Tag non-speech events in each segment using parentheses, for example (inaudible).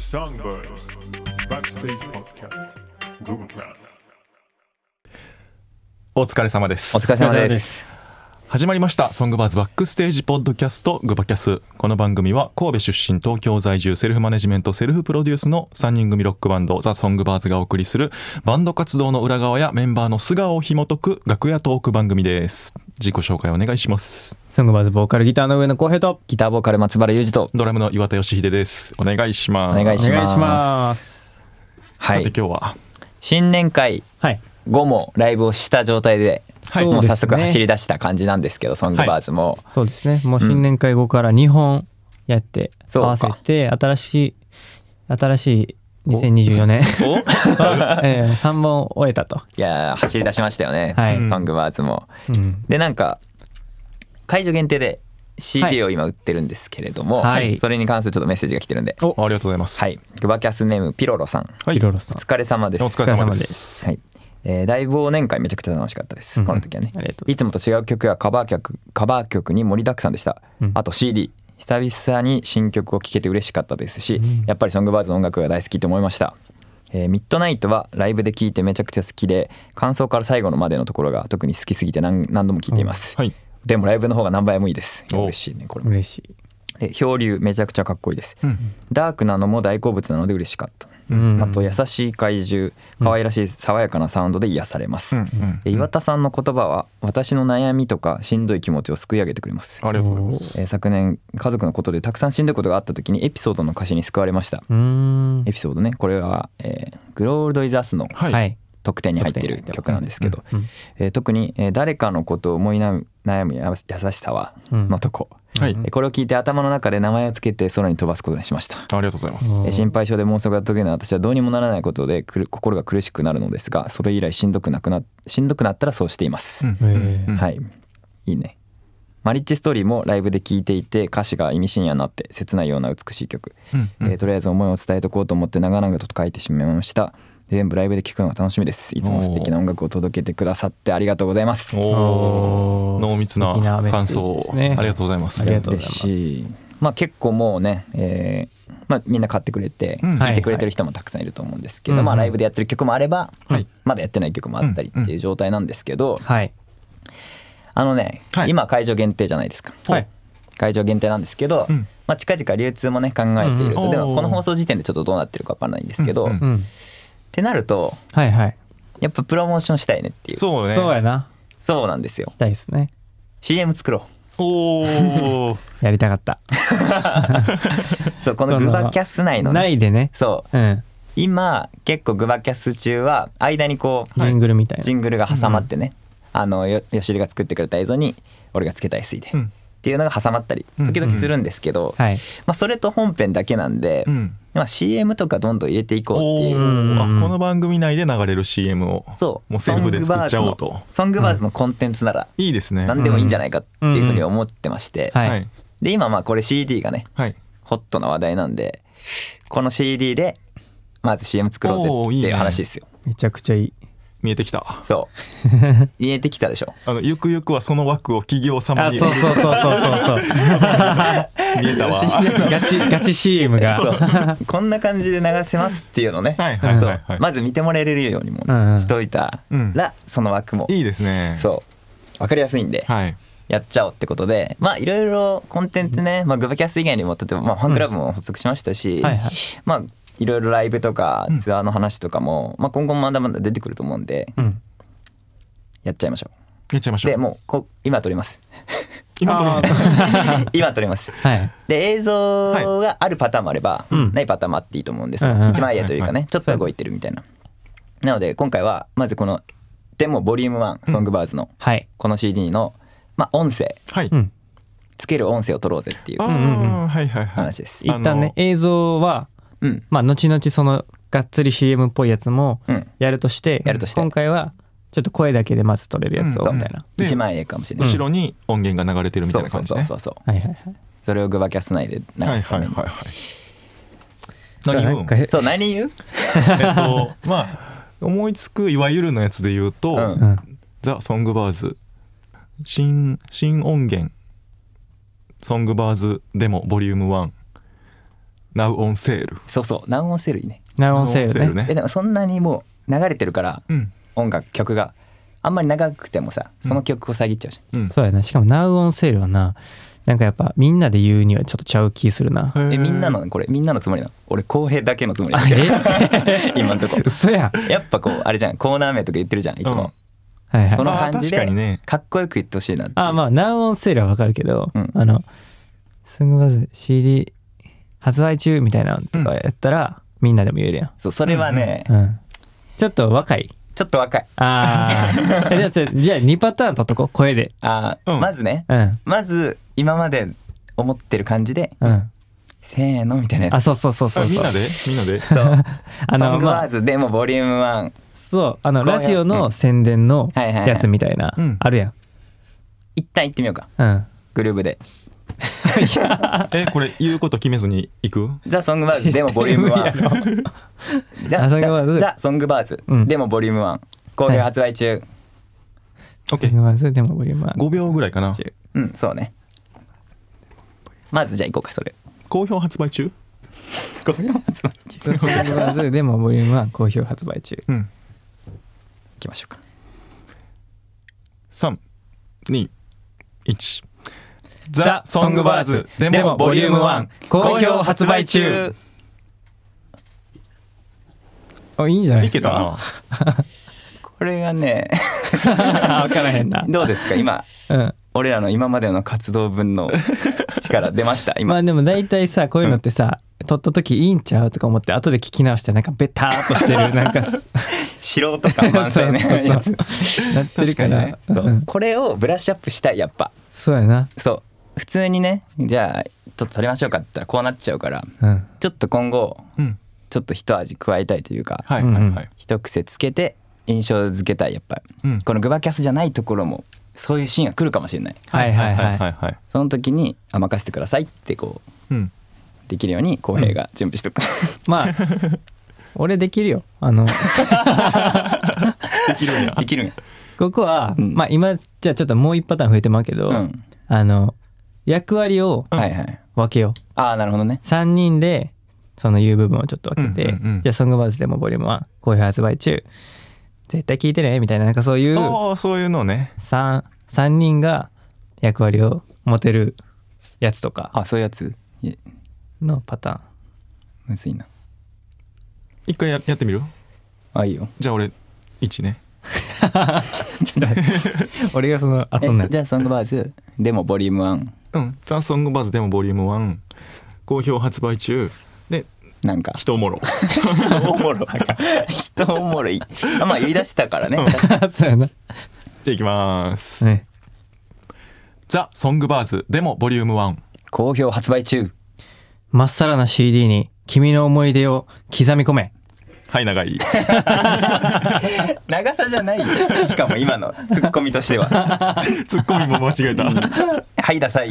Songbirds Backstage Podcast グバキャス お疲れ様ですお疲れ様です。始まりました。 Songbirds Backstage Podcast グバキャス。この番組は神戸出身東京在住セルフマネジメントセルフプロデュースの3人組ロックバンド The Songbirds がお送りするバンド活動の裏側やメンバーの素顔を紐解く楽屋トーク番組です。自己紹介お願いします。 Songbirds ボーカルギターの上野浩平とギターボーカル松原裕二と。ドラムの岩田義秀です。お願いします。お願いします。お願いします。はい。さて今日は？新年会。はい後もライブをした状態で、はい。もう早速走り出した感じなんですけど、ソングバーズも。そうですね。もう新年会後から2本やってそうか。合わせて新しい新しい2024年。お？(laughs) え3本終えたと、いやー走り出しましたよね、はい。ソングバーズも。うん、で、なんか、会場限定では CD い。を今売ってるんですけれども、はい。それに関するちょっとメッセージが来てるんで。ありがとうございます。はい。グバキャスネームピロロさん。はい。ピロロさん。お疲れ様です。お疲れ様でお疲れ様です。はい。えー大忘年会めちゃくちゃ楽しかったです、うんこの時はね。いつもと違う曲やカバー曲カバー曲に盛りだくさんでした、うん。あと CD 久々に新曲を聴けて嬉しかったですし、うん。やっぱりソングバーズの音楽が大好きと思いました、えーミッドナイトはライブで聴いてめちゃくちゃ好きで感想から最後のまでのところが特に好きすぎて何何度も聴いています、はい。でもライブの方が何倍もいいです。お。嬉しいねこれ。嬉しい、で漂流めちゃくちゃかっこいいです。うん。ダークなのも大好物なので嬉しかった、うんあと優しい怪獣。可愛らしい爽やかなサウンドで癒されます、岩田さんの言葉は私の悩みとかしんどい気持ちをすくい上げてくれます、ありがとうございますえー昨年家族のことでたくさんしんどいことがあった時にエピソードの歌詞に救われました。エピソードね。これは、えーグロールド・イザ・スの特典に入ってる曲なんですけど、うんえー特に、えー誰かのことを思い悩むや優しさは」うん。のとこ、はい。これを聞いて頭の中で名前をつけて空に飛ばすことにしました。ありがとうございます。えー心配性で妄想が解けない私はどうにもならないことでくる心が苦しくなるのですがそれ以来しんどくなくなしんどくなったらそうしています、うん。はい。いいね。マリッジストーリーもライブで聴いていて歌詞が意味深やなって切ないような美しい曲、うんうん。えーとりあえず思いを伝えとこうと思って長々と書いてしまいました全部ライブで聴くのが楽しみです。いつも素敵な音楽を届けてくださってありがとうございます。濃密な感想をですねありがとうございますありがとうござい嬉ます。しい。まあ結構もうね、えーまあ、みんな買ってくれてうん。聴い。てくれてる人もたくさんいると思うんですけど、はいまあ、ライブでやってる曲もあれば、はい。まだやってない曲もあったりっていう状態なんですけど、はい。あのね、はい。今会場限定じゃないですか、はい。会場限定なんですけど、うん。まあ、近々流通もね考えていると、うん。うんでもこの放送時点でちょっとどうなってるか分からないんですけど、うん。うんっうんてなるとはいはい。やっぱプロモーションしたいねっていう。そうそうね。そうやな。なんですよ。したいですね。CM 作ろおお (laughs) やりたかった。う (laughs) そうこのグバキャス内のね。ないでね。そう。うん。今結構グバキャス中は間にこうジングルみたいな。ジングルが挟まってね、あのよ吉りが作ってくれた映像に俺がつけた SE で、っうんていうのが挟まったり時々するんですけど、はい。まあ、それと本編だけなんで、うん。まあ、CM とかどんどん入れていこうっておいう。ー。あうんこの番組内で流れる CM をそう。もうセルフで作っちゃおうと。ソングバーズのコンテンツならいいですね。何でもいいんじゃないかっていうふうに思ってまして、で今まあこれ CD がねはい。ホットな話題なんでこの CD でまず CM 作ろうぜっていうおーいいね。話ですよ。めちゃくちゃいい見えてきた。そう。(laughs) 見えてきたでしょ。あのゆくゆくはその枠を企業様に。あそうそうそうそうそう。そ (laughs) う見えたわ。ガチガチ CM が。そう。こんな感じで流せますっていうのね、はいはいはいはい。そう。まず見てもらえるようにもうんうん。しといたうん。らその枠も。いいですね。そう。分かりやすいんではい。やっちゃおうってことでまあいろいろコンテンツね、まあ、グバキャス以外にも例えばまあファンクラブも発足しましたし、はいはい。まあいろいろライブとかうん。ツアーの話とかも、まあ、今後もまだまだ出てくると思うんでうん。やっちゃいましょやっちゃいましょう。うでもうこ今撮ります。(laughs) 今あー。(laughs) 今撮ります。はい。で映像があるパターンもあれば、うん。ないパターンもあっていいと思うんですよ、うんうん。一枚絵というかね、ちょっと動いてるみたいな。なので今回はまずこのでもボリューム1ソングバーズのはい。この CD の、まあ、音声。はい。うん。つける音声を撮ろうぜっていう話です。一旦ね映像はうん。まあ後々そのがっつり CM っぽいやつもうん。やるとしてやるとして。今回はちょっと声だけでまず撮れるやつをうん。みたいな。で一枚絵かもしれない、後ろに音源が流れてるみたいな感じね。そうそうそう。はいはいはい。それをグバキャス内で流すために、はいはいはい。はい何言うそう何言う？えっとまあ思いつくいわゆるのやつで言うと、うん。うんザ・ソングバーズ新新音源。ソングバーズデモボリューム1 Now on sale そうそう。ナウオンセルいいね。ナウオンセール Now on ね。えでもそんなにもう流れてるからうん。音楽曲があんまり長くてもさその曲を遮っちゃうじうん。そうやな。しかもナウオンセールはななんかやっぱみんなで言うにはちょっとちゃう気するな。えみんなのこれみんなのつもりなの？俺公平だけのつもり。なんだけど今んとこ。嘘やん。やっぱこうあれじゃん。コーナー名とか言ってるじゃんいつも、はいはい。その感じでね。かっこよく言ってほしいなあまあナウオンセールはわかるけど、うん。あのスングバズ CD 発売中みたいなのとかやったら、みんなでも言えるやん、そうそれはね、うん、ちょっと若い。ちょっと若い。ああ (laughs) じゃあそれじゃあ2パターン取っとこう。声で。あー、うん。まずね。うん。まず今まで思ってる感じでうん。せーのみたいなやつ。あそうそうそうそうそう。あみんなで？みんなで？そう。あソングのまあ。ワーズでもボリューム1そう。あのこうやラジオの宣伝のはいはいはい。やつみたいな。うん。あるやん。一旦行ってみようか。うん。グルーブで (laughs) えこれ言うこと決めずに行く？ザ・ソングバーズでもボリューム無理や。ろ1ザ・あソングバーズザ・ソングバーズうん。でもボリューム1好評発売中。OK まずでもボリュームは5秒ぐらいかな。うんそうね。まずじゃあ行こうかそれ。好評発売中？好評発売中。ソングバーズでもボリュームは好評発売中。うん。行きましょうか。321ザソングバーズ。でもボリューム1好評発売中。あいいんじゃないですか？な。(laughs) これがね。分からへんな。(laughs) どうですか？今うん。俺らの今までの活動分の力出ました？今。まあでも大体さこういうのってさ、撮った時いいんちゃうとか思って後で聞き直してなんかベターっとしてる。(laughs) なんか素人感満載やつ。なってるから。確そう、うん。これをブラッシュアップしたいやっぱ。そうやな。そう普通にねじゃあちょっと撮りましょうかって言ったらこうなっちゃうからうん。ちょっと今後うん。ちょっと一味加えたいというか、はいはいはい。一癖つけて印象付けたいやっぱり。うん。このグバキャスじゃないところもそういうシーンが来るかもしれない。はいはいはいはい。はいその時に「あ任せてください」ってこううん。できるように浩平が準備しとく、(laughs) まあ俺できるよ。あのできるんや。できるんや。ここは、うん。まあ今じゃあちょっともう一パターン増えてますけど、うん。あの役割をはいはい。分けよう。ああなるほどね。3人でその言う部分をちょっと分けて、うんうんうん。じゃあソングバーズでもボリューム1好評発売中。絶対聞いてねみたいななんかそういうああそういうのね。3, 三人が役割を持てるやつとか。あそういうやつ？いえ。のパターン。むずいな。一回ややってみる？あいいよ。じゃあ俺1ね。(laughs) 俺がその後のやつ。えじゃあソングバーズでもボリューム1うん「ザ・ソングバーズ」でもボリューム1好評発売中。でなんか。人おもろ。おもろ。人おもろい。あまあ言い出したからね。そうやな。じゃあいきます。ね「ザ・ソングバーズ」でもボリューム1好評発売中。まっさらな CD に君の思い出を刻み込めはい長い。長さじゃないよ。しかも今のツッコミとしては。ツッコミも間違えた。はいダサい。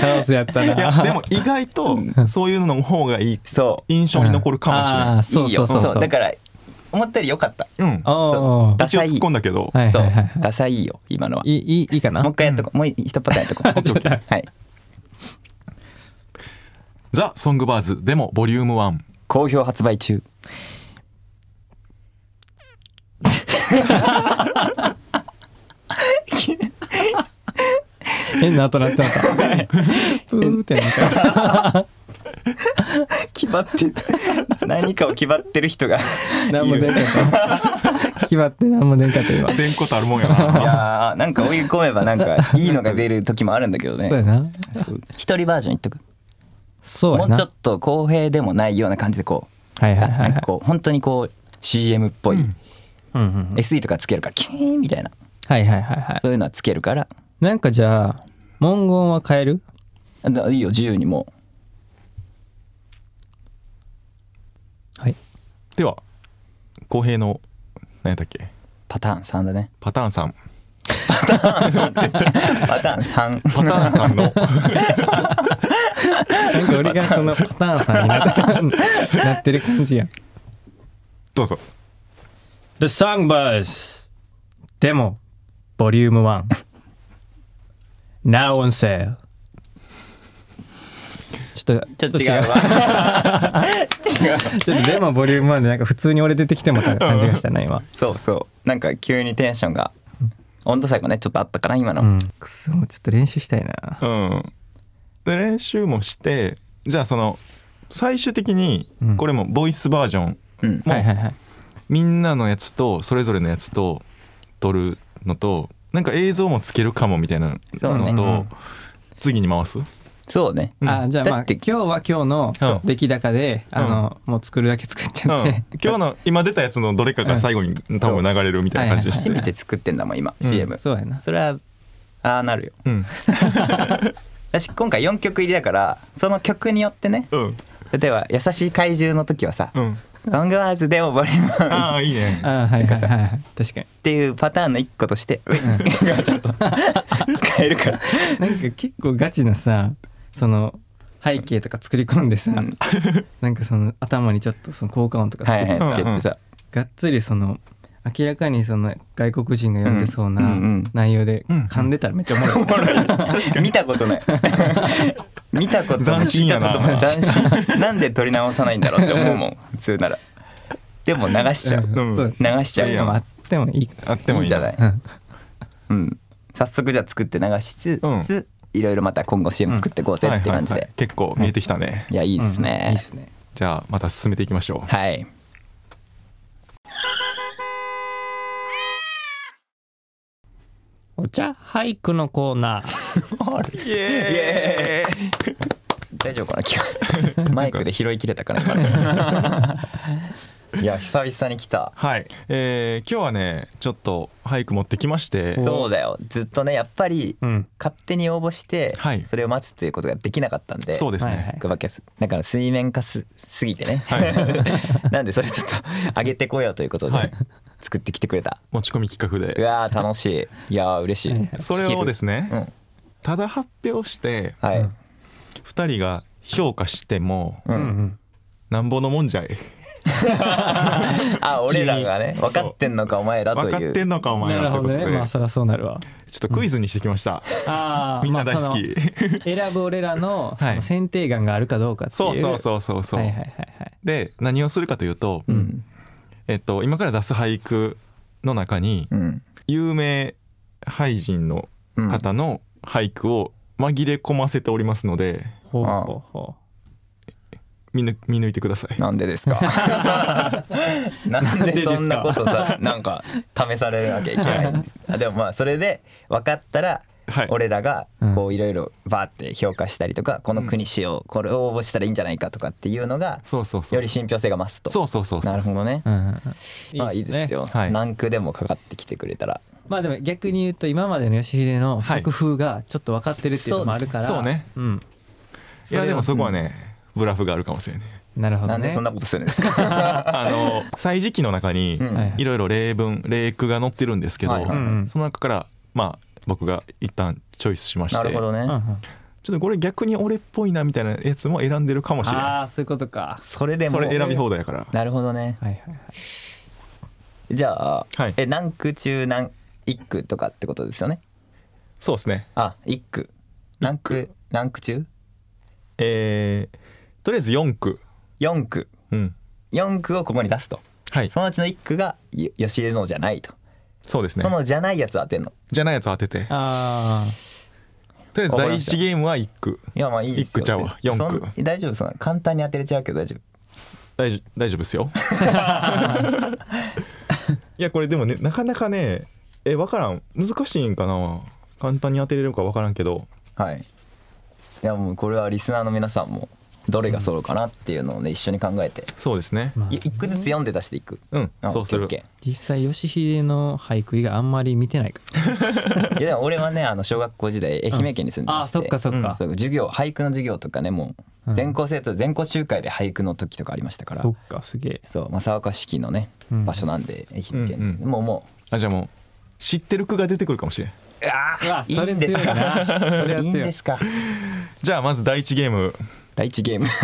カオスやったな。いやでも意外とそういうのの方がいい。そう。印象に残るかもしれあないーそういいよ。そうそうそう。だから思ったより良かった。うん。おー。ダサい。突っ込んだけど。そうはいはいはい。ダサいよ今のは。いいいいいいかな？もう一回やっとこう。もう一パターンやっとこ (laughs) はいザ・ソングバーズでもボリューム1好評発売中。変な音なってなった。プーってなった決まってる。何かを決まってる人が何も出んかった。決まって何も出んかった今。出んことあるもんやいなやーなんか追い込めばなんかいいのが出る時もあるんだけどね。(laughs) そうやな。一人バージョン言っとくそうもうちょっと公平でもないような感じでこうはいはいはいはい。なんかこう本当にこう CM っぽい、うん。うんうんうん。SE とかつけるからキーンみたいな。はいはいはいはい。そういうのはつけるから。なんかじゃあ文言は変える？あだいいよ自由にもはい。では公平の何やったっけ？うパターン3だね。パターン3 (laughs) パターン3 (laughs) パターン3の (laughs) なんか俺がそのパターンさんになってなってる感じやん。どうぞ。The Songbirds でもボリューム1 Now on sale. ちょっとちょっと違うわ。違う。ちょっとでもボリューム1でなんか普通に俺出てきてもた感じがしたな今。そうそう。なんか急にテンションが温度差がねちょっとあったかな今の、うん。くそちょっと練習したいな。うんで練習もしてじゃあその最終的にうん。これもボイスバージョンうん。もうはいはいはい。みんなのやつとそれぞれのやつと撮るのとなんか映像もつけるかもみたいなそうね。のと、うん。次に回す？そうね。うん。あじゃあまあ今日は今日のうん。出来高で、あのもう作るだけ作っちうんゃって、今日の今出たやつのどれかが最後に多分流れるみたいな感じでして、初めて作ってんだもん今うん。CM、そうやな。それはああなるよ。うん (laughs) 私今回4曲入りだからその曲によってねうん。例えば「優しい怪獣」の時はさうん「ソングワーズでもボリューム1」ああいいね。あはいはいはいはい。確かにっていうパターンの一個として、がちょっと使えるから。(laughs) なんか結構ガチなさその背景とか作り込んでさ、うん。なんかその頭にちょっとその効果音とかつけて、はいはいつけてさがっつりその明らかにその外国人が読んでそうな内容でうん噛んでたらめっちゃおもろい、(laughs) 見たことない。(laughs) 見たことない。斬新やな。斬新。なんで撮り直さないんだろうって思うもん。(laughs) 普通なら。でも流しちゃう、うん。流しちゃうあってもいいかあってもいいいいじゃない？うん。うん。早速じゃあ作って流しつつ、うん。いろいろまた今後 CM 作っていこうぜって感じで、はいはいはい。結構見えてきたね、いやいいですね、うん。いいっすね。じゃあまた進めていきましょう。はいお茶俳句のコーナー。(laughs) イエーイ。(laughs) 大丈夫かな？今日 (laughs) マイクで拾いきれたかな今のいや久々に来た。はい、えー今日はねちょっと俳句持ってきまして。そうだよ。ずっとねやっぱりうん。勝手に応募してはい。それを待つっていうことができなかったんで。そうですね、はいはい。グバキャスだから水面下すすぎてね、はい。なんでそれちょっと上げてこようということで、はい作ってきてくれた。持ち込み企画うでわー楽しい。いやー嬉しい、それをですね、うんただ発表してはい、うん2人が評価してもううん。んなんぼのもんじゃい。(laughs) あ俺らがね (laughs) 分かってんのかお前らという。分かってんのかおうん前なるほどらということで。ね。まあそりゃそうなるわ。ちょっとクイズにしてきました、あ (laughs) みんな大好き、選ぶ俺らのはい。その選定眼があるかどうかっていう。そうそうそうそうそう、はいはいはいはい。で何をするかというと、うんえっと、今から出す俳句の中にうん。有名俳人のうん。方の俳句を紛れ込ませておりますのでほうほうほ見抜見抜いてください。なんでですか？(laughs) なんでそんなことさなんか試されるわけいけない。(laughs) あでもまあそれで分かったらはい俺らがうん。こういろいろバーって評価したりとかこの国しようこれを応募したらいいんじゃないかとかっていうのがそうそうそうより信憑性が増すと。そうそうそうそう。なるほどね。ううんうん。うんまあいいですよ。はい。何区でもかかってきてくれたら。まあでも逆に言うと今までの吉秀の作風がちょっと分かってるっていうのもあるから。そうそうねうん。いやでもそこはね、ブラフがあるかもしれない。なるほどね。なんでそんなことするんですか？(laughs) あの歳時記の中にい。いろいろ例文例句が載ってるんですけど、はいはいうん。その中からまあ僕が一旦チョイスしまして。なるほどね。ちょっとこれ逆に俺っぽいなみたいなやつも選んでるかもしれあなあそういうことか。それでも。いそれ選び放題やから。なるほどね。はいはいはい。じゃあはい。え何区中何一区とかってことですよね？そうですね。あ一区。何区？何区中？えー、とりあえず4句四区。うん。四区をここに出すと。はい。そのうちの一区がよ吉出のじゃないと、そうですね。そのじゃないやつ当てんの？じゃないやつを当てて。あとりあえず第一ゲームは1句。いやまあいいですよ。一区ちゃうわ。四区そん大丈夫そんな簡単に当てれちゃうけど大丈夫。大丈大丈夫ですよ。(laughs) いやこれでもねなかなかねえ分からん。難しいんかな？簡単に当てれるか分からんけど。はい。いやもうこれはリスナーの皆さんもどれが揃うかなっていうのをね一緒に考えて。そうですね。あ、まあ。い一句ずつ読んで出していく。うん。あそうする。オッケーオッ実際吉秀の俳句以外あんまり見てないか。ケ (laughs) ーいやでも俺はねあの小学校時代愛媛県に住んでああまして、そっかそっか。そう授業俳句の授業とかねもううん。全校生徒全校集会で俳句の時とかありましたから、そっかすげえ。そう正岡式のねうん。場所なんで愛媛県、うんうん。もうもあじゃあもう知ってる句が出てくるかもしれん。うあうわいいんですそれ強いな。それはい強いいんですか？じゃあまず第一ゲーム第一ゲーム。(laughs)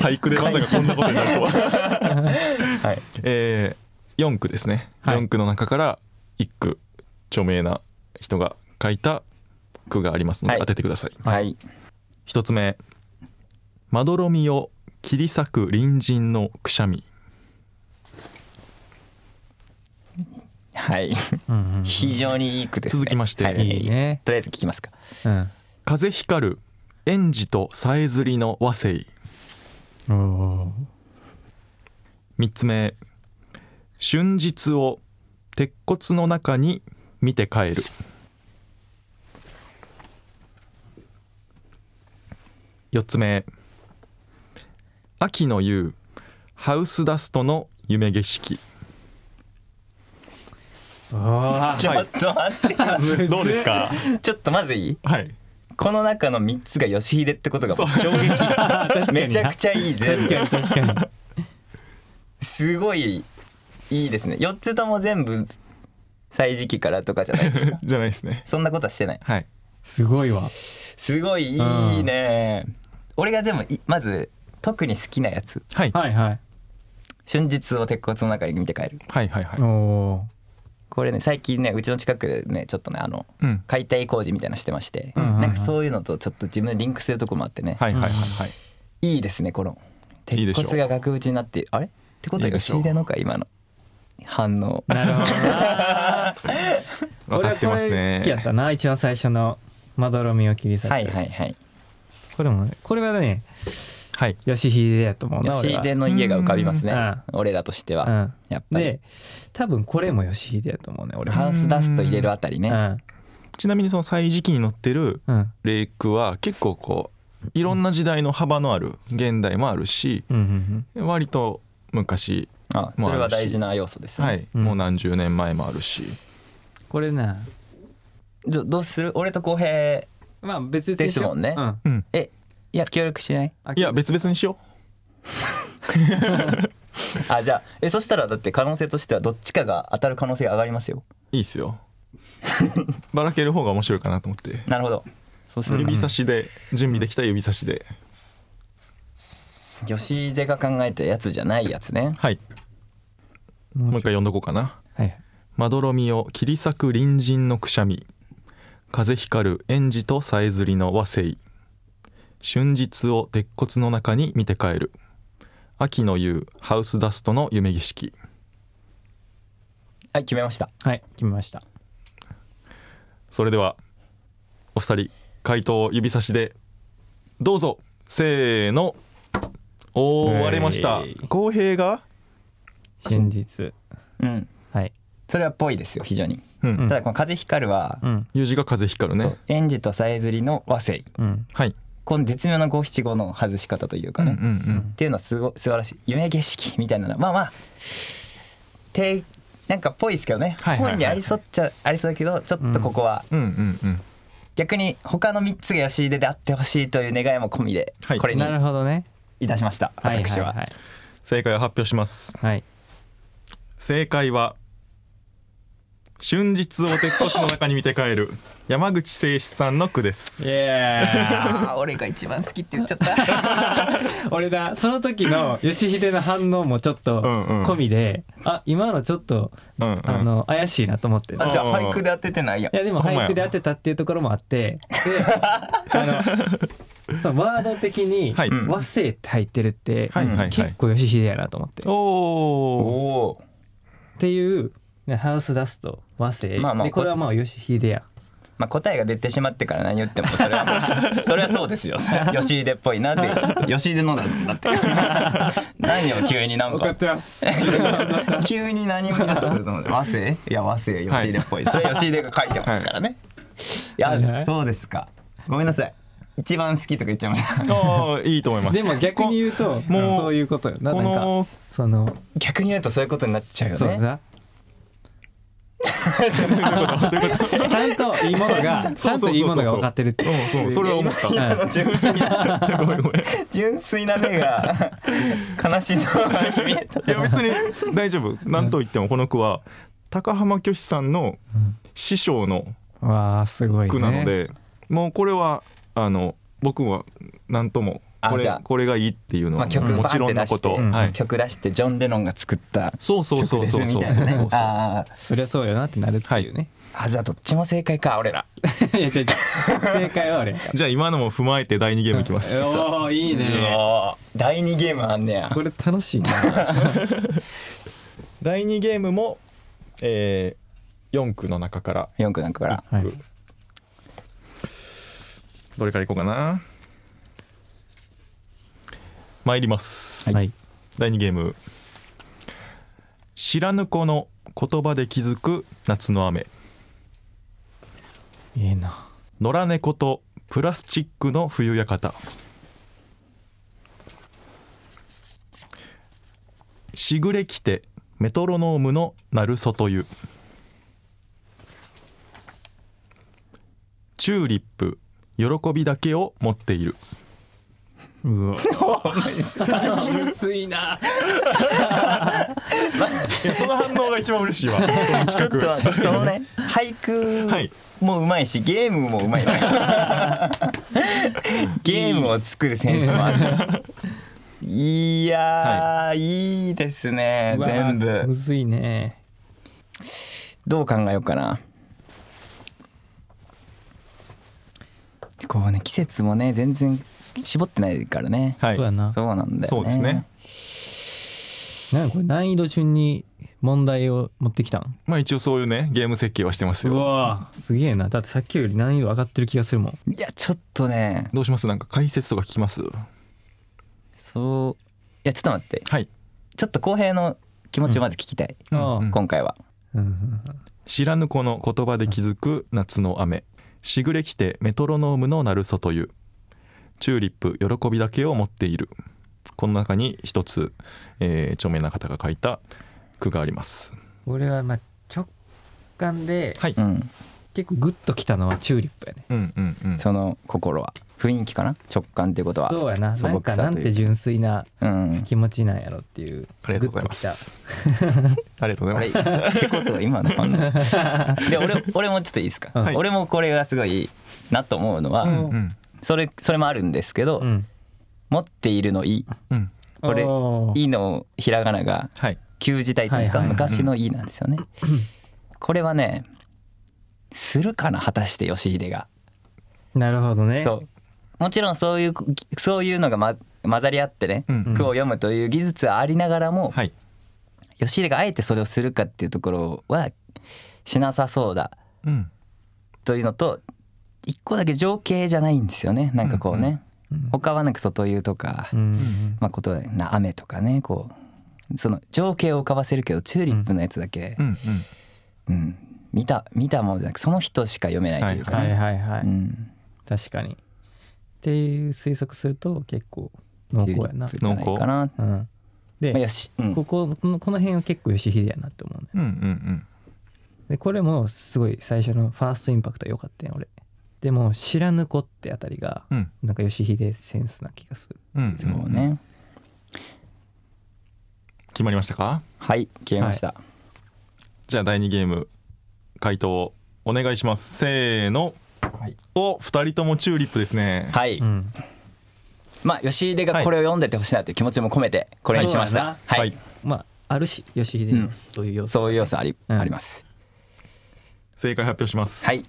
俳句でまさかこんなことになるとは。(laughs) はい。えー、4句ですね、はい。4句の中から1句著名な人が書いた句がありますのではい。当ててください、はい。一つ目。まどろみを切り裂く隣人のくしゃみ。はい。うんうん。(laughs) 非常にいい句ですね。続きまして。はい。いいね。とりあえず聞きますか。うん。風光る園児とさえずりの和声三つ目。春日を鉄骨の中に見て帰る。四つ目。秋の夕。ハウスダストの夢景色。ーおちょっと待って。どうですか？(laughs) ちょっとまずいい？はいこの中の3つが吉秀ってことがもう衝撃。(laughs) めちゃくちゃいい全確かに確かに。部すごいいいですね。4つとも全部歳時期からとかじゃないですか。(laughs) じゃないですね。そんなことはしてない。はい。すごいわ。すごいいいね。俺がでもいまず特に好きなやつ。はい。はいはい。春日を鉄骨の中に見て帰る。はいはいはい。おおこれね最近ねうちの近くでねちょっとねあのうん。解体工事みたいなのしてまして、うんうんうん。なんかそういうのとちょっと自分でリンクするとこもあってね、はいはいはいはい。いいですねこの。いいでしょ。う鉄骨が額縁になってあれ？ってことはいいでしょ。う吉秀のか？今の。反応。なるほどな。(laughs) 分かってますね。俺はこれ好きやったな。一番最初のまどろみを切り裂く。はいはいはい。これもねこれはねはい。吉秀やと思うな吉秀の家が浮かびますね。うん。俺らとしては、うん。やっぱり。で多分これも吉秀やと思うね俺は。ハウスダスト入れるあたりね。うん。ちなみにその歳時記に載ってるうん。レイクは結構こういろんな時代の幅のある現代もあるしうんうん割と昔、あそれは大事な要素ですね、はい、うん。もう何十年前もあるし。これな。どどうする？俺と浩平まあ別々ですもんね。えいや協力しない？いや別々にしよ (laughs) あじゃあえそしたらだって可能性としてはどっちかが当たる可能性が上がりますよ。ういいっすよ。ばらける方が面白いかなと思って。なるほど。そうする指差しで準備できた指差しで。吉秀が考えたやつじゃないやつね。はい。もう一回読んどこうかな。はい。まどろみを切り裂く隣人のくしゃみ。風光る園児とさえずりの和声春日を鉄骨の中に見て帰る。秋の夕ハウスダストの夢景色はい決めました。はい決めました。それではお二人回答を指差しでどうぞ。せーの。おーはい割れました。公平が？真実。うん。はい。それはっぽいですよ非常に、うん、うんただこの風光るは、うん。友人が風光るそう。ね園児とさえずりの和声うん。はいこの絶妙な五七五の外し方というかね、うんうんうん。っていうのはすご素晴らしい。夢景色みたいなの。まあまあてなんかっぽいですけどね、はいはいはい本にありそうっちゃありそうだけどちょっとここは。うんうんうん逆に他の3つが吉秀であってほしいという願いも込みではい。これになるほどね。いたしました、はい私は、はい。は。い正解を発表します。はい。正解は春日を鉄骨の中に見て帰る。山口誠志さんの句です。俺が一番好きって言っちゃった。(laughs) 俺だ。その時の吉秀の反応もちょっとうんうん。込みで、あ今のちょっと、うんうん。あの怪しいなと思って。あじゃあ俳句で当ててないや。んいやでも俳句で当てたっていうところもあってで (laughs) あのそのワード的に和声って入ってるって、はい結構吉秀やなと思って。っおおおおていうねハウスダスト和声、まあまあでこれはまあ吉秀や。まあ答えが出てしまってから何言ってもそれは (laughs) それはそうですよ。(laughs) 吉秀っぽいなって吉秀 (laughs) のだだって。何を急になんか。てます。急に何を言い出すと思って和声いや和声吉秀っぽい、それ吉秀が書いてますからね、い、はいはやい。そうですか。ごめんなさい。一番好きとか言っちゃいました。ああいいと思います。でも逆に言うともうそういうことよな。んかのその逆に言うとそういうことになっちゃうよね。そうだちゃんといいものがちゃんといいものが分かってるってそうそれは思った純粋な目が悲しそうに見えたや別に大丈夫。何と言ってもこの句は高浜虚子さんの師匠のわあすごいね句なので、もうこれはあの僕は何ともこれあじゃあ。これがいいっていうのはもちろんのこと、うんはい、曲出してジョン・レノンが作ったそうそうそうそうそうそう。そうあそりゃそうよなってなるっていうね、ーあじゃあどっちも正解か俺ら。(laughs) い、や違う違う。正解はあれやから。(laughs) じゃあ今のも踏まえて第2ゲームいきます、おーいいね。第2ゲームあんねや。これ楽しいな。(laughs) 第2ゲームも、えー、4区の中から。4区なんかから。はい。どれからいこうかな参ります、はい。第2ゲーム。知らぬ子の言葉で気づく夏の雨。いいな。野良猫とプラスチックの冬館。しぐれきてメトロノームの鳴る外湯。チューリップ喜びだけを持っているうわ。(laughs) 薄いな。(laughs) いやその反応が一番嬉しいわ。ちょっとそのね俳句はい。もうまいしゲームもうまい。ねゲームを作るセンスもある。いやー、い、いですね全部。むずいね。どう考えようかな。こうね季節もね全然絞ってないからね。はい。そうやな。そうなんだよね。そうですね。なんかこれ難易度順に問題を持ってきたん？まあ一応そういうねゲーム設計はしてますうよわすげえな。だってさっきより難易度上がってる気がするもん。いやちょっとね。どうします？なんか解説とか聞きます？そう。いやちょっと待って。はい。ちょっと公平の気持ちをまず聞きたい、ああうん。今回は。うんうん知らぬ子の言葉で気づく夏の雨。しぐれきてメトロノームの鳴る外湯チューリップ喜びだけを持っている。この中に一つ、えー著名な方が書いた句があります。俺はまあ直感ではい、うん。結構グッときたのはチューリップやね。うんうんうん。その心は。雰囲気かな？直感ってことは。そうやな。なんかなんて純粋なうん。気持ちなんやろっていう。ありがとうございます。ありがとうございます。ってことは今の反応 (laughs) で俺俺もちょっといいですか、はい。俺もこれがすごいなと思うのは、うんうんそれそれもあるんですけど、うん。持っているの「いうん」これ「おー。い」のひらがながはい。旧字体っていうんですか、はいはい。昔の「い」なんですよね。これはねするかな果たして義秀が。なるほどね。そう。もちろんそういうそういうのが、ま、混ざり合ってね、うん。句を読むという技術はありながらも、はい。義秀があえてそれをするかっていうところはしなさそうだうん。というのと一個だけ情景じゃないんですよね。なんかこうね、うん他はなんか外湯とか、うんうんまあことはな雨とかねこうその情景を浮かばせるけどチューリップのやつだけう、んうん。うん。見た見たものじゃなくその人しか読めないというかはいね、はいはい、うん、確かに。っていう推測すると結構濃厚やな。チューリップじゃないかな。うん。で、まあ、よし、うん。こここのこの辺は結構義秀やなって思うねうんうんでこれもすごい最初のファーストインパクト良かったよ俺でも知らぬ子ってあたりがうん。うんなんか義秀センスな気がする。うん。そうね、決まりましたか？はい決めました、じゃあ第2ゲーム回答をお願いします。せーの。はい、お二人ともチューリップですね。はい。うん。まあ吉出がこれを読んでてほしいなという気持ちも込めてこれにしました、ははい。い、はい。まああるし義秀のそういう要素、そういう要素あり,、うん。あります。正解発表します。はい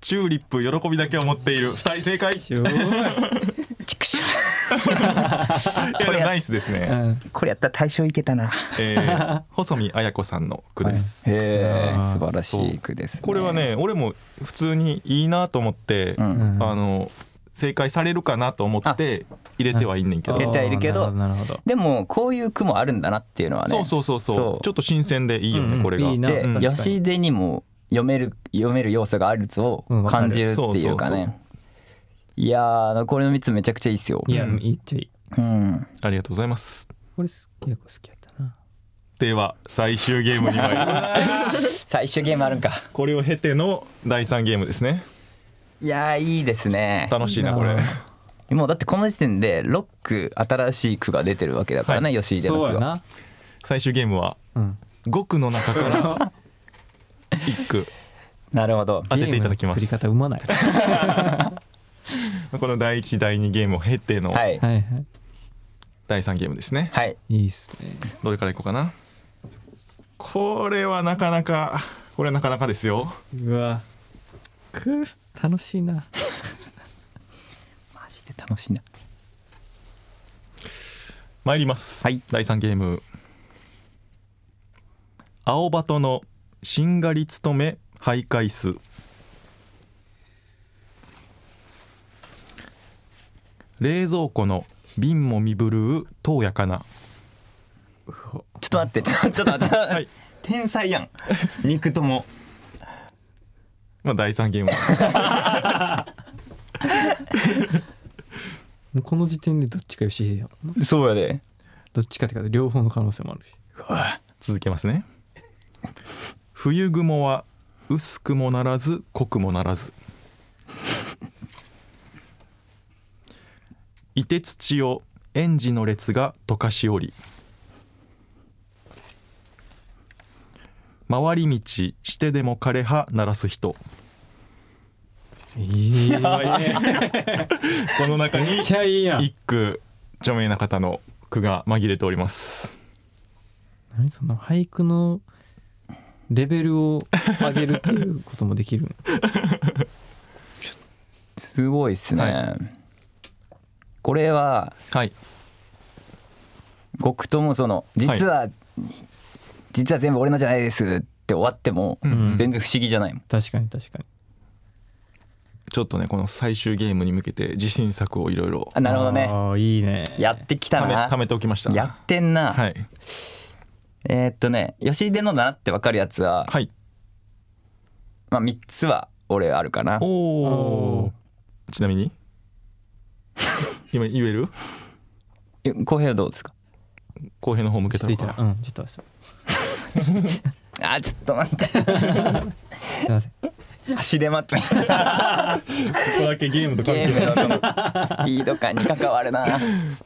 チューリップ喜びだけを持っている。二人正解。い。(laughs) やナイスですね、うん。これやったら大賞いけたな。えー細見綾子さんの句です、へえあー。素晴らしい句です、ね、これはね俺も普通にいいなと思って、うん。うんあの正解されるかなと思って入れてはいんねんけど、入れてはいるけどでもこういう句もあるんだなっていうのはね。そうそうそうそう。そう。ちょっと新鮮でいいよね、うんうん。これが。いいな。吉出にも読める読める要素があるぞ感じるっていうかそうそうねいやーこれの3つめちゃくちゃいいっすよ。いや、うん。いいっちゃいい。あうん。りがとうございます。これす結構好きやったな。では最終ゲームに参ります。(laughs) 最終ゲームあるんか。これを経ての第3ゲームですね。いやーいいですね。楽しいなこれ。いいなもうだってこの時点で6句新しい句が出てるわけだからね、吉出の句は。そうやな。最終ゲームはうん。5句の中から (laughs) 1句。なるほど。当てていただきます。作り方うまない。(laughs) この第1第2ゲームを経てのはい。第3ゲームですね、はい。いいっすね。どれからいこうかな。これはなかなかこれはなかなかですよ。うわ。く楽しいな。(laughs) マジで楽しいな。参ります、はい。第3ゲーム。青バトのしんがり務め徘徊数冷蔵庫の瓶もみぶるう遠やかな。ちょっと待ってちょちょっと待って、はい。天才やん。肉とも。まあ第3ゲーム (laughs) もうこの時点でどっちか吉秀やそうやで。どっちかってか両方の可能性もあるし。続けますね冬雲は薄くもならず濃くもならず。(laughs) いて土を園児の列が溶かしおり。回り道してでも枯葉鳴らす人。いいこの中に一句著名な方の句が紛れております。何その俳句のレベルを上げるっていうこともできる。のすごいっすね、はこれははい。僕ともその実は、実は全部俺のじゃないですって終わっても、うん。全然不思議じゃないもん。確かに確かに。ちょっとねこの最終ゲームに向けて自信作をいろいろ。あなるほどね。いいね。やってきたな。ためておきました。やってんな、はいえーっとね吉出のだなって分かるやつは、はい。まあ、3つは俺あるかな。おおおちなみに？(laughs) 今言える？え浩平はどうですか？公平の方向けたついたらうんちょっと待って。(laughs) あちょっと待って。すいません。足手まといここだけゲームとゲームのそのスピード感に関わるな。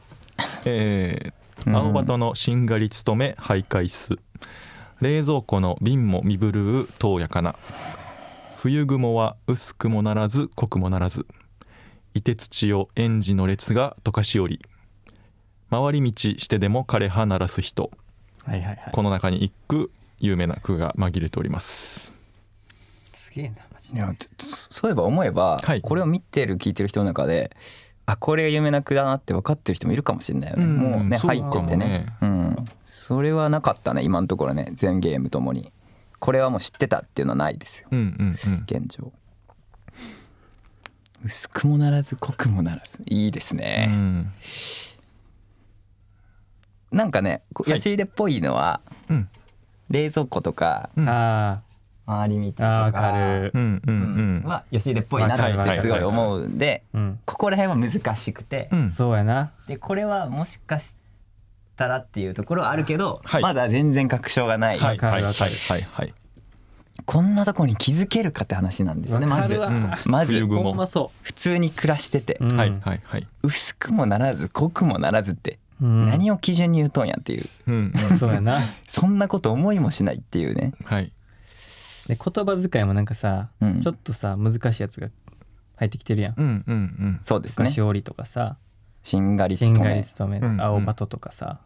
(laughs) えー、うん青バトのしんがり務め徘徊す。冷蔵庫の瓶もみぶるう遠やかな。冬雲は薄くもならず濃くもならず。いて土を園児の列が溶かしおり。回り道してでも枯葉鳴らす人。はいはいはい。この中に一句有名な句が紛れております。すげえなマジいやちょそういえば思えば、はい。これを見てる聞いてる人の中であこれが有名な句だなって分かってる人もいるかもしれないよね、うん。もうね入っててね。かうん、それはなかったね今のところね。全ゲームともに。これはもう知ってたっていうのはないですよ。うんうんうん。現状。薄くもならず濃くもならず。いいですうね、ん。なんかねこうはい。吉出っぽいのはうん。冷蔵庫とかうん。あ回り道とか。かる。うんうんうん。は吉出っぽいなってすごい思うんでうん。ここら辺は難しくて、うん。そうやな。でこれはもしかしたらっていうところはあるけど、はい。まだ全然確証がない、はいはいはいはいはい。こんなとこに気づけるかって話なんですよねまず。まず。普通に暮らしてて、う、うん。はいはいはい。薄くもならず濃くもならずって、うん。何を基準に言うとんやっていう。うん。(laughs) そうやな。(laughs) そんなこと思いもしないっていうね。はいで言葉遣いもなんかさ、うん。ちょっとさ難しいやつが入ってきてるやん。うんうんうん。そうですね。昔折りとかさしんがりしんがり勤め勤めとうんうん。か青バトとかさ、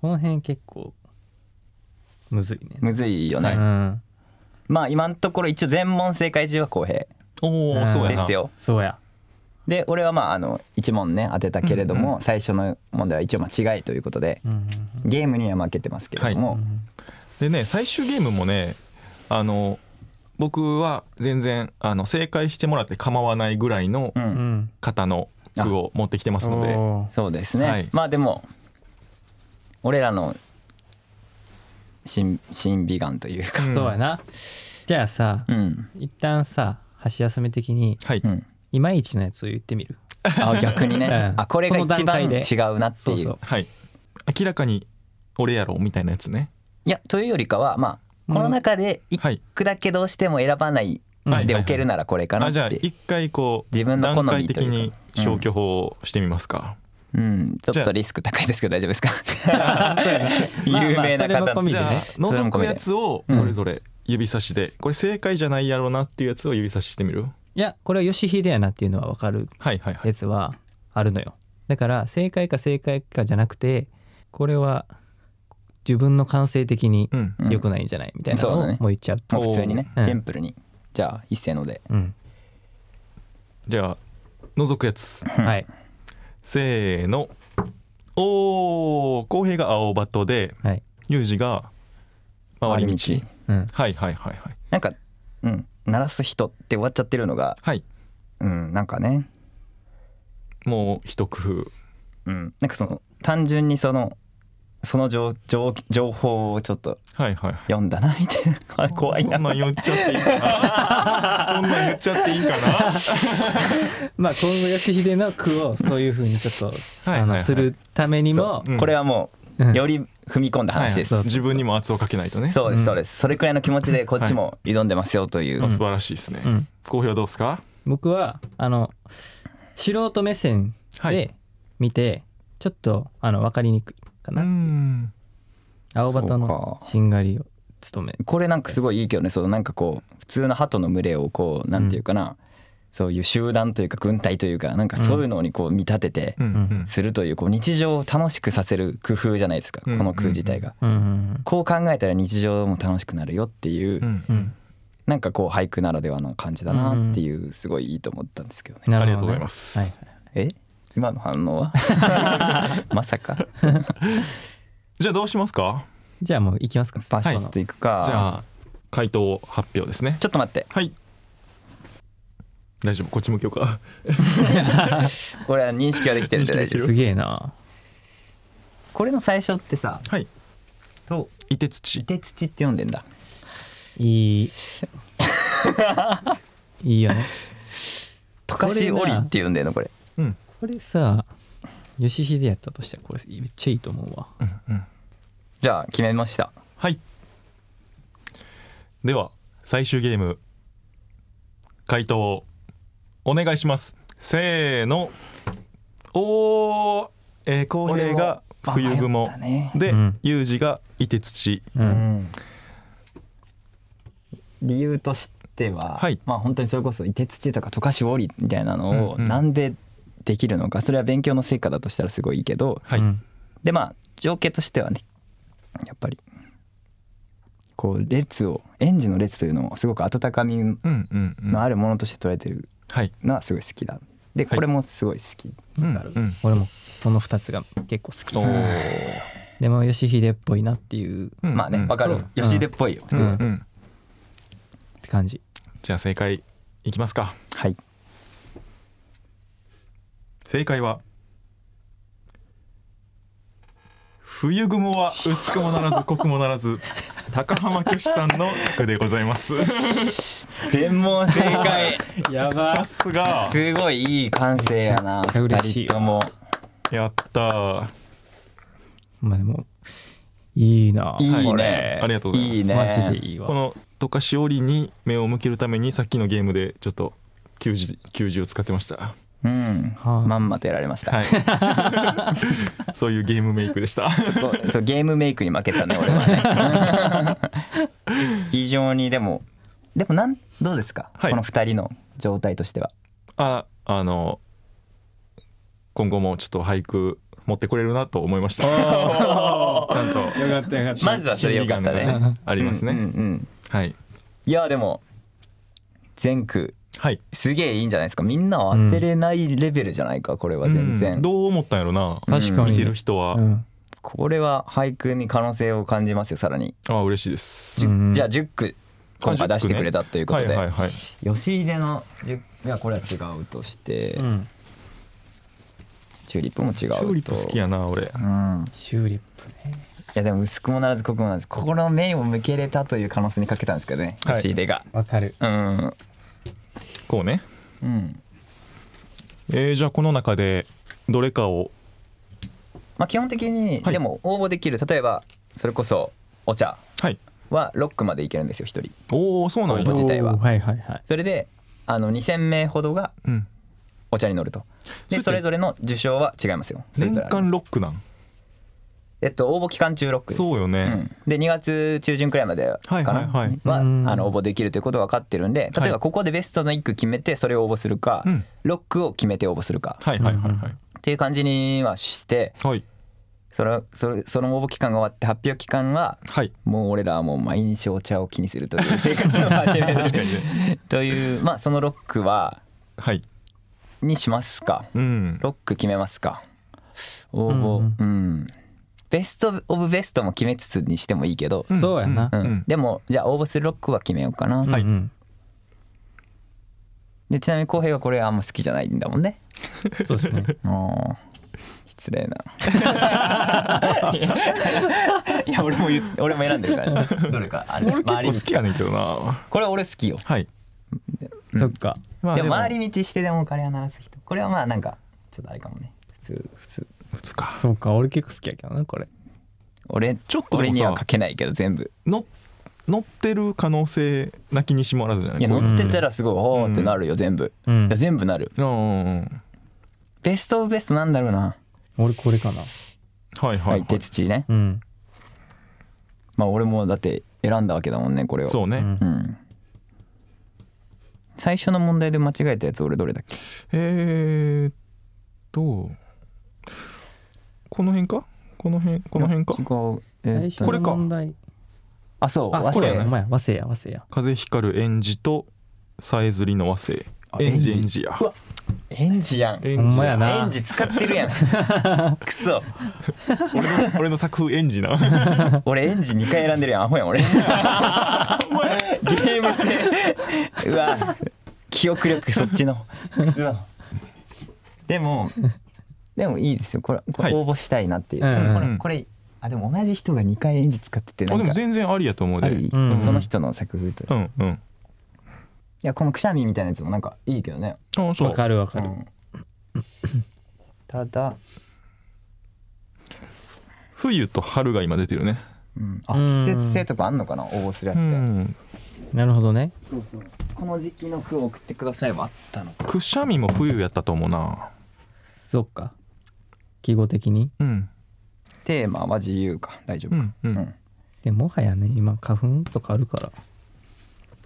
この辺結構むずいね。むずいよね、うん。まあ今のところ一応全問正解中は公平おうん。おそうやな。ですよ。そうや。で俺はまああの1問ね当てたけれども、うん最初の問題は一応間違いということでうんうんゲームには負けてますけれども、うんでね最終ゲームもねあの僕は全然あの正解してもらって構わないぐらいのうん。うん方の句を持ってきてますので、おー。そうですね、はい。まあでも俺らの新新美眼というか。うん。そうやな。じゃあさうん、一旦さ箸休め的にはい、うん、いまいちのやつを言ってみる。あ逆にね、うん。あこれが一番この段階で。違うなっていう。そうそう。はい。明らかに俺やろみたいなやつね。いやというよりかはまあこの中で一はい句だけどうしても選ばないはい。でおけるならこれかなあじゃあって、一回こう自分の好み段階的というか。に消去法をしてみますか、うん、ちょっとリスク高いですけど大丈夫ですか？(laughs) 有名なまあまあそれ方じゃあも込みでね覗くやつをうん。それぞれ指差しでこれ正解じゃないやろうなっていうやつを指差ししてみる？いやこれは吉秀やなっていうのは分かるはいはいはい。やつはあるのよ。だから正解か正解かじゃなくてこれは自分の感性的に良くないんじゃない？みたいなのをもう言っちゃう。もう普通にね。うん。シンプルに。じゃあ一斉ので。うん。じゃあ覗くやつ。はい。せーの。おー浩平が青バトではい。ユージが回り道。うん。はいはいはいはい。なんかうん。鳴らす人って終わっちゃってるのがはい。うん。なんかね。もう一工夫。うん。なんかその単純にそのその情情情報をちょっとはいはいはい。読んだなみたいな。あ (laughs) 怖いな。そんなん言っちゃっていいかな。(laughs) そんなん言っちゃっていいかな。(laughs) まあ今後吉秀の句をそういうふうにちょっとはいあはいはい。のするためにもう。ん。これはもうより踏み込んだ話です、はい自分にも圧をかけないとね。そうでうん。すそうです。それくらいの気持ちでこっちも挑んでますよという、まあ素晴らしいですね。うん。浩平はどうですか？僕はあの素人目線はい。で見てちょっとあの分かりにくいかう。な、ん。青バタそうのか。しんがりを務めこれなんかすごいいいけどね。そのなんかこう普通の鳩の群れをこうなんていうかな、そういう集団というか軍隊というかなんかそういうのにこう見立ててするというこう日常を楽しくさせる工夫じゃないですか、うん。この句自体が、こう考えたら日常も楽しくなるよっていう、うん。うん。うんなんかこう俳句ならではの感じだなっていうすごいいいと思ったんですけどね、ありがとうございます。はい。え？今の反応は？(laughs) まさか。じゃあどうしますか？じゃあもう行きますか。パシッとい。くか、じゃあ回答発表ですね。ちょっと待って。はい。大丈夫？こっち向きようか。(laughs) これは認識はできてるんで大丈夫。すげえな。これの最初ってさはい。といて土いて土って読んでんだ。いい。(laughs) いいよね。溶かし折りって読んでんのこれ。うんこれさ吉秀やったとしたらこれめっちゃいいと思うわ。うんうん。じゃあ決めました。はい。では最終ゲーム。回答をお願いします。せーの。おー。えー、浩平が冬雲。ね。で、うん。ユージがいて土。ううん。ん理由としては、はい。まあ本当にそれこそいて土とか溶かし折りみたいなのをうんうん。なんでできるのかそれは勉強の成果だとしたらすごいいいけどはい、うん。でまあ情景としてはねやっぱりこう列を園児の列というのをすごく温かみのうんうんうん。あるものとして捉えてるはい。のはすごい好きだ。ではい。これもすごい好き、うんわかるうん。俺もこの2つが結構好き。でも吉秀っぽいなっていう。うんまあねわかる。う。ん吉出っぽいよ、うんうん。うん。って感じ。じゃあ正解いきますか。はい正解は冬雲は薄くもならず濃くもならず高浜虚子さんの句でございます。全問正解。やさすが。すごいいい感性やな。嬉しとも。やったー。まあでもいいな。いいはいねありがとうございます。いいね。マジでいいわ。この溶かし折りに目を向けるためにさっきのゲームでちょっと90 90を使ってましたうん、はあまんまとやられました、はい。(laughs) そういうゲームメイクでした。そうそうゲームメイクに負けたね (laughs) 俺はね。非常にでもでもなんどうですか、はい。この2人の状態としては。ああの今後もちょっと俳句持ってこれるなと思いました。(laughs) ちゃんと。よかったよかっまずはそれよかったね。ありますね、うんうんうんはい。いやでも全句はい。すげえいいんじゃないですか？みんなは当てれないレベルじゃないか？これは全然、うん。どう思ったんやろな。確かに。見てる人は、うん。これは俳句に可能性を感じますよさらに、あ嬉しいです、じゅうん。じゃあ10句今回出してくれたということで、はいはいはい。吉出の10いやこれは違うとして、うん。チューリップも違うと。チューリップ好きやな俺。うん。チューリップね。いやでも薄くもならず濃くもならずここの面を向けれたという可能性にかけたんですけどねはい。吉出が。わかる。うんこうね。うん。えー、じゃあこの中でどれかを。まあ基本的にはい。でも応募できる例えばそれこそお茶。はい。は6区までいけるんですよ1人。おおそうなんや。応募自体は。はいはいはい。それであの2000名ほどがうん。お茶に乗ると。それってでそれぞれの受賞は違いますよ。年間ロックなん？えっと応募期間中ロックです。そうよね、うん。で2月中旬くらいまでかな、はいはいはい。はうん。あの応募できるということが分かってるんで例えばここでベストの1句決めてそれを応募するか、うん。ロックを決めて応募するか。はいはいはいはい。っていう感じにはしてはい。それそれその応募期間が終わって発表期間ははい。もう俺らはもう毎日お茶を気にするという生活を始める。確かにね。(laughs) というまあそのロックははい。にしますか。うん。ロック決めますか。応募。うん、ベストオブベストも決めつつにしてもいいけど、うん。そうやな。うん。うん。でもじゃあ応募するロックは決めようかな、はい。でちなみに浩平はこれあんま好きじゃないんだもんね。そうですね。(laughs) あー。失礼な。(laughs) いや俺も俺も選んでるから、ね、どれか。あれ俺結構好きやねねんけどな。これ俺好きよ。はい。うん。そっか。までも回り道してでもカレーを鳴らす人。これはまあなんかちょっとあれかもね。普通普通普通か。そうか俺結構好きやけどなこれ。俺ちょっとで俺には書けないけど全部。の乗ってる可能性なきにしもあらずじゃない？いや乗ってたらすごいほーってなるよ全部。うん。いや全部なる。うんベストオブベストなんだろうな。俺これかな。はいははいい。はい鉄地ね。うん。まあ俺もだって選んだわけだもんねこれを。そうね。うん。うん。最初の問題で間違えたやつ俺どれだっけ？えーっとこの辺か？この辺この辺か？違う。えーこれか。問題。あそう。あ和製これやお前和製や和製や。風光る園児とさえずりの和製あ園児園児園児やエンジやん。園ほんまやな。エンジ使ってるやん。(laughs) くそ。俺の俺の作風園児な。(laughs) 俺エンジ2回選んでるやん。アホやん俺。ゲーム性。うわ記憶力そっちの。くそ。でもでもいいですよ。これこれはい。応募したいなっていう、うんうん。これこれあでも同じ人が2回エンジ使っててなあでもんか全然ありやと思うで。その人の作風というか。うんうん。いやこのくしゃみみたいなやつもなんかいいけどね。あそう。わかるわかる。うん。(coughs) ただ、冬と春が今出てるね。うん、あうん。季節性とかあんのかな？応募するやつうで、ん。なるほどね。そうそう。この時期の句を送ってくださいはあったのか。くしゃみも冬やったと思うな。そっか記号的に？うん。テーマは自由か。大丈夫か、うんうん。でもはやね今花粉とかあるから。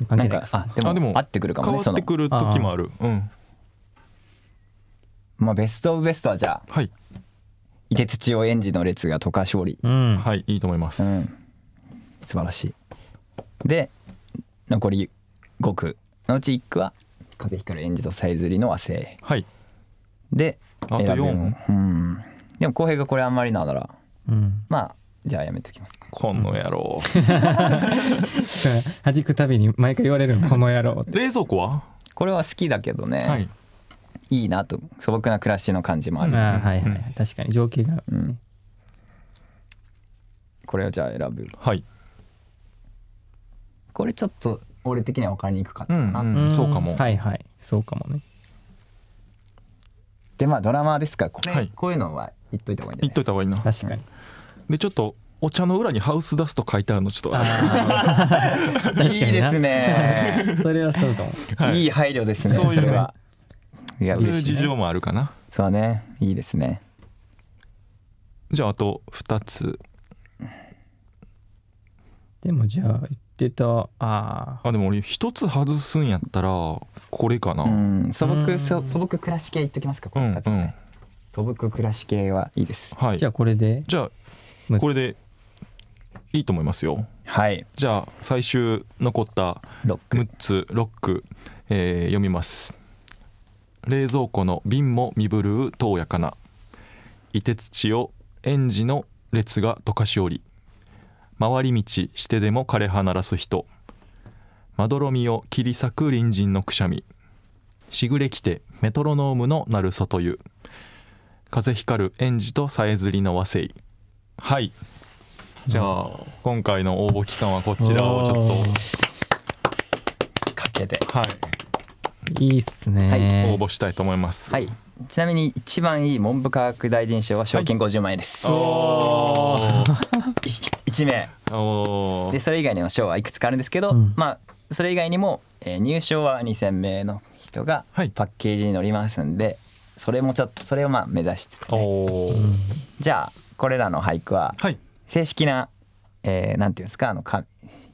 関なん係ない。かかあでもあでも合ってくるかも変ねそのわってくる時もある。うん。まあベストオブベストはじゃあはい。伊手土を園児の列が渡嘉勝利。うん。はいいいと思います。うん。素晴らしい。で残り5句のうち1句は風光る園児とさえずりの和製。はい。であと選べる4うん。でも浩平がこれあんまりなならうん。まあじゃあやめときますか。この野郎。(laughs) 弾くたびに毎回言われるのこの野郎。冷蔵庫は？これは好きだけどね、はい。い、いなと素朴な暮らしの感じもある、あーはいはい。はい確かに情景が。うん。これをじゃあ選ぶ。はい。これちょっと俺的には分かりにくかったかな、うん。うん。そうかも。はいはい。そうかもねでまあドラマーですからこれ、はい。こういうのは言っといた方がいいんじ言っゃない？といた方がいいな確かに。でちょっとお茶の裏にハウスダスト書いてあるのちょっと。(laughs) いいですね。(laughs) それはそうかも。はい。いい配慮ですねそういうは。いやそういう事情もあるかな。そうね。いいですね。じゃああと2つ。でもじゃあ言ってた。あああでも俺1つ外すんやったらこれかな。うん。素うん。朴そ素朴暮らし系言っときますか？この2つはね、素朴暮らし系はいいです。はい。じゃあこれで。じゃあむこれでいいと思いますよ。はい。じゃあ最終残ったロック6つロック、えー読みます。冷蔵庫の瓶も身震う遠やかな。凍て土を園児の列が溶かしおり回り道してでも枯葉鳴らす人。まどろみを切り裂く隣人のくしゃみ。しぐれきてメトロノームの鳴る外湯。風光る園児とさえずりの和製。はい。じゃあ今回の応募期間はこちらをちょっかけて。とはい。いいっすね、はい。応募したいと思います。はいちなみに一番いい文部科学大臣賞は賞金50万円です、おー。1名。でそれ以外にも賞はいくつかあるんですけど、うん。まあそれ以外にも、えー入賞は2,000名の人がはい。パッケージに載りますんでそれもちょっとそれをまあ目指しつつ、ね、じゃあこれらの俳句ははい。正式な、えー、なんていうんですか？あのか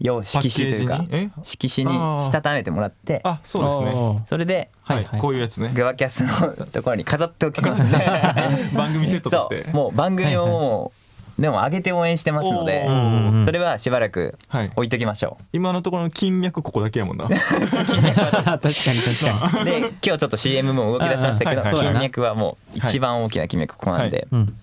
用色紙というか色紙にしたためてもらってあそうですね。それではい、はい。はいこういうやつね。グバキャスのところに飾っておきますね。(laughs) 番組セットとして。そう。もう番組をもうでも上げて応援してますのでそれはしばらくはい。置いときましょ今のところの金脈ここだけやもんな。確かに確かう (laughs) で今日ちょっと CM も動き出しましたけどはい金はい。脈はもう一番大きな金脈ここなんで。にうん。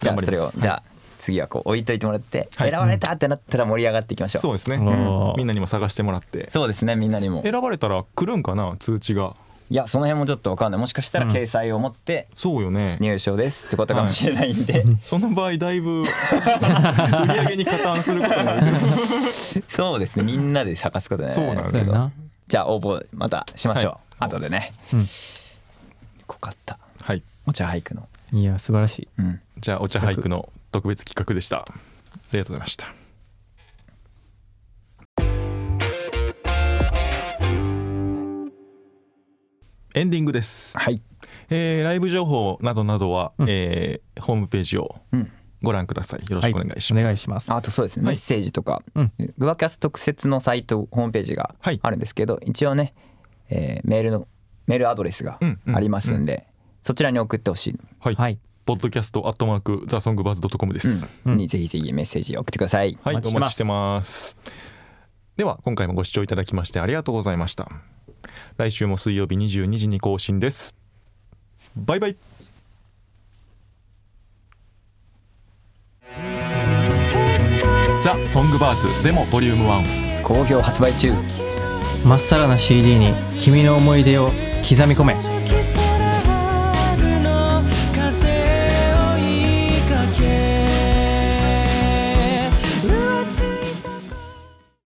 じゃあそれをじゃあ次はこう置いといてもらってはい。選ばれたってなったら盛り上がっていきましょう。そうですね、おーみんなにも探してもらって。そうですねみんなにも。選ばれたら来るんかな通知が。いやその辺もちょっとわかんない。もしかしたらうん。掲載を持ってそうよね。入賞ですってことかもしれないんで、その場合だいぶ売り上げに加担することになるそうですねみんなで探すことになそうなんだるんですけどじゃあ応募またしましょう、はい。後でね。うん。濃かった。はい。お茶俳句の。いや素晴らしい。うん。じゃあお茶俳句の特別企画でした。ありがとうございました。エンディングです、はい。えーライブ情報などなどは、うん。えーホームページをうん。ご覧ください。よろしくお願いします、お願いします。あとそうですね、はい。メッセージとか、うん。グバキャス特設のサイトホームページがはい。あるんですけど、一応ね、えーメールのメールアドレスがうんうんありますんで、そちらに送ってほしい、はい、はいポッドキャストアットマークザソングバーズドットコムです、うんうんにぜひぜひメッセージ送ってください。はい、おお待ちしてます待ちしてます。では、今回もご視聴いただきましてありがとうございました。来週も水曜日22時に更新です。バイバイ。ザ・ソングバーズでもボリューム1好評発売中まっさらな CD に君の思い出を刻み込め